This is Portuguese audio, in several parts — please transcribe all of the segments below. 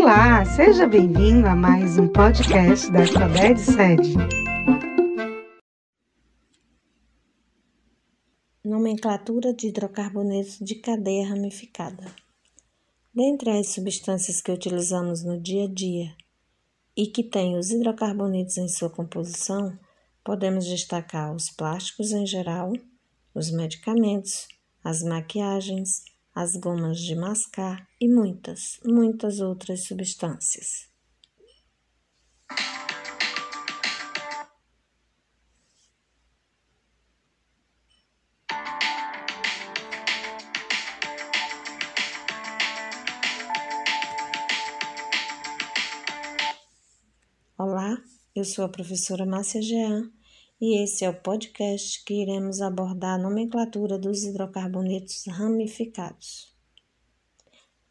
Olá, seja bem-vindo a mais um podcast da Sabed Sede. Nomenclatura de hidrocarbonetos de cadeia ramificada. Dentre as substâncias que utilizamos no dia a dia e que têm os hidrocarbonetos em sua composição, podemos destacar os plásticos em geral, os medicamentos, as maquiagens, as gomas de mascar e muitas, muitas outras substâncias. Olá, eu sou a professora Márcia Jean e esse é o podcast que iremos abordar a nomenclatura dos hidrocarbonetos ramificados.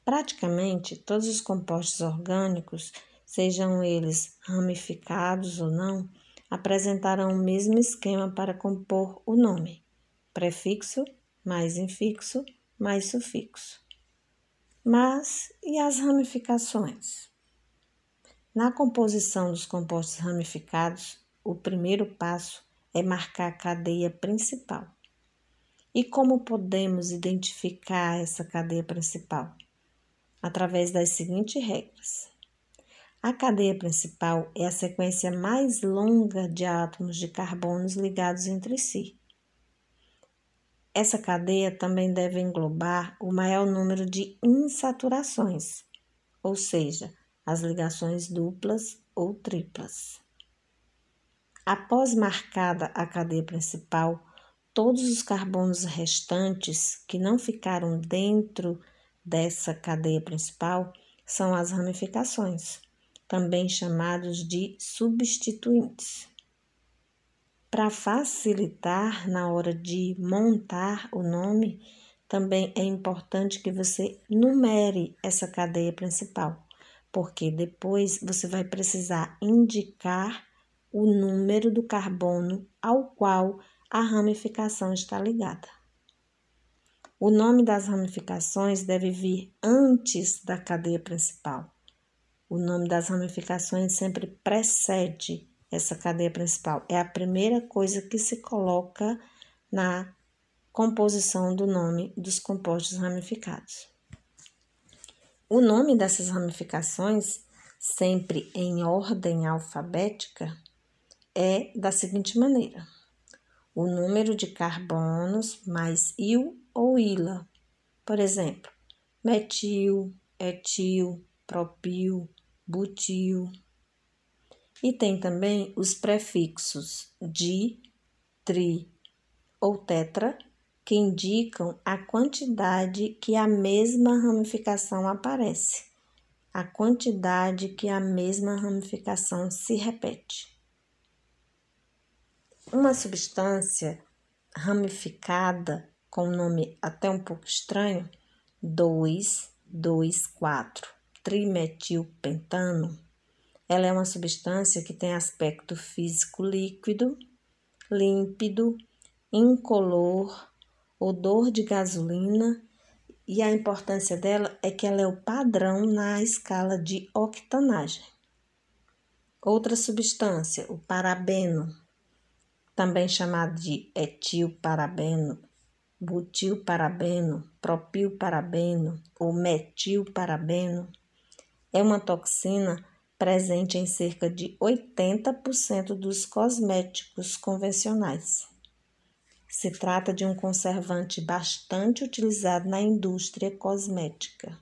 Praticamente todos os compostos orgânicos, sejam eles ramificados ou não, apresentarão o mesmo esquema para compor o nome: prefixo mais infixo mais sufixo. Mas e as ramificações? Na composição dos compostos ramificados, o primeiro passo é marcar a cadeia principal. E como podemos identificar essa cadeia principal? Através das seguintes regras. A cadeia principal é a sequência mais longa de átomos de carbonos ligados entre si. Essa cadeia também deve englobar o maior número de insaturações, ou seja, as ligações duplas ou triplas. Após marcada a cadeia principal, todos os carbonos restantes que não ficaram dentro dessa cadeia principal são as ramificações, também chamados de substituintes. Para facilitar na hora de montar o nome, também é importante que você numere essa cadeia principal porque depois você vai precisar indicar o número do carbono ao qual a ramificação está ligada. O nome das ramificações deve vir antes da cadeia principal. O nome das ramificações sempre precede essa cadeia principal. É a primeira coisa que se coloca na composição do nome dos compostos ramificados. O nome dessas ramificações, sempre em ordem alfabética, é da seguinte maneira: o número de carbonos mais il ou ila. Por exemplo, metil, etil, propil, butil. E tem também os prefixos di, tri ou tetra que indicam a quantidade que a mesma ramificação aparece, a quantidade que a mesma ramificação se repete. Uma substância ramificada com um nome até um pouco estranho, 2,2,4 trimetilpentano, ela é uma substância que tem aspecto físico líquido, límpido, incolor, odor de gasolina e a importância dela é que ela é o padrão na escala de octanagem. Outra substância, o parabeno, também chamado de etilparabeno, butilparabeno, propilparabeno ou metilparabeno, é uma toxina presente em cerca de 80% dos cosméticos convencionais. Se trata de um conservante bastante utilizado na indústria cosmética.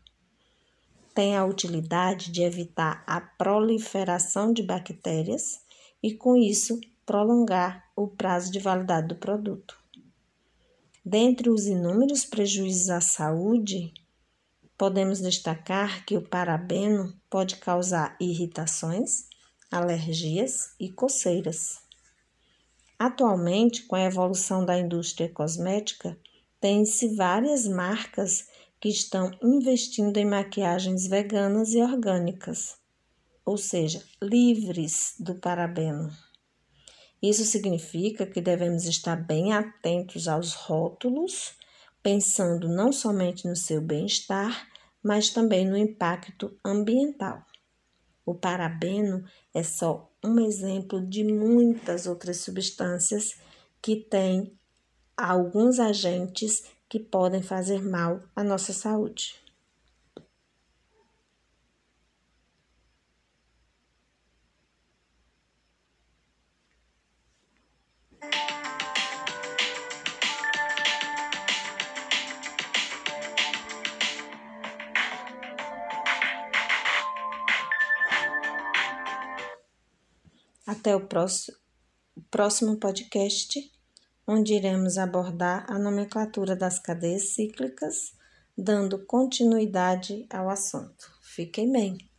Tem a utilidade de evitar a proliferação de bactérias e, com isso, prolongar o prazo de validade do produto. Dentre os inúmeros prejuízos à saúde, podemos destacar que o parabeno pode causar irritações, alergias e coceiras. Atualmente, com a evolução da indústria cosmética, tem-se várias marcas que estão investindo em maquiagens veganas e orgânicas, ou seja, livres do parabeno. Isso significa que devemos estar bem atentos aos rótulos, pensando não somente no seu bem-estar, mas também no impacto ambiental. O parabeno é só um exemplo de muitas outras substâncias que têm alguns agentes que podem fazer mal à nossa saúde. Até o próximo, podcast, onde iremos abordar a nomenclatura das cadeias cíclicas, dando continuidade ao assunto. Fiquem bem!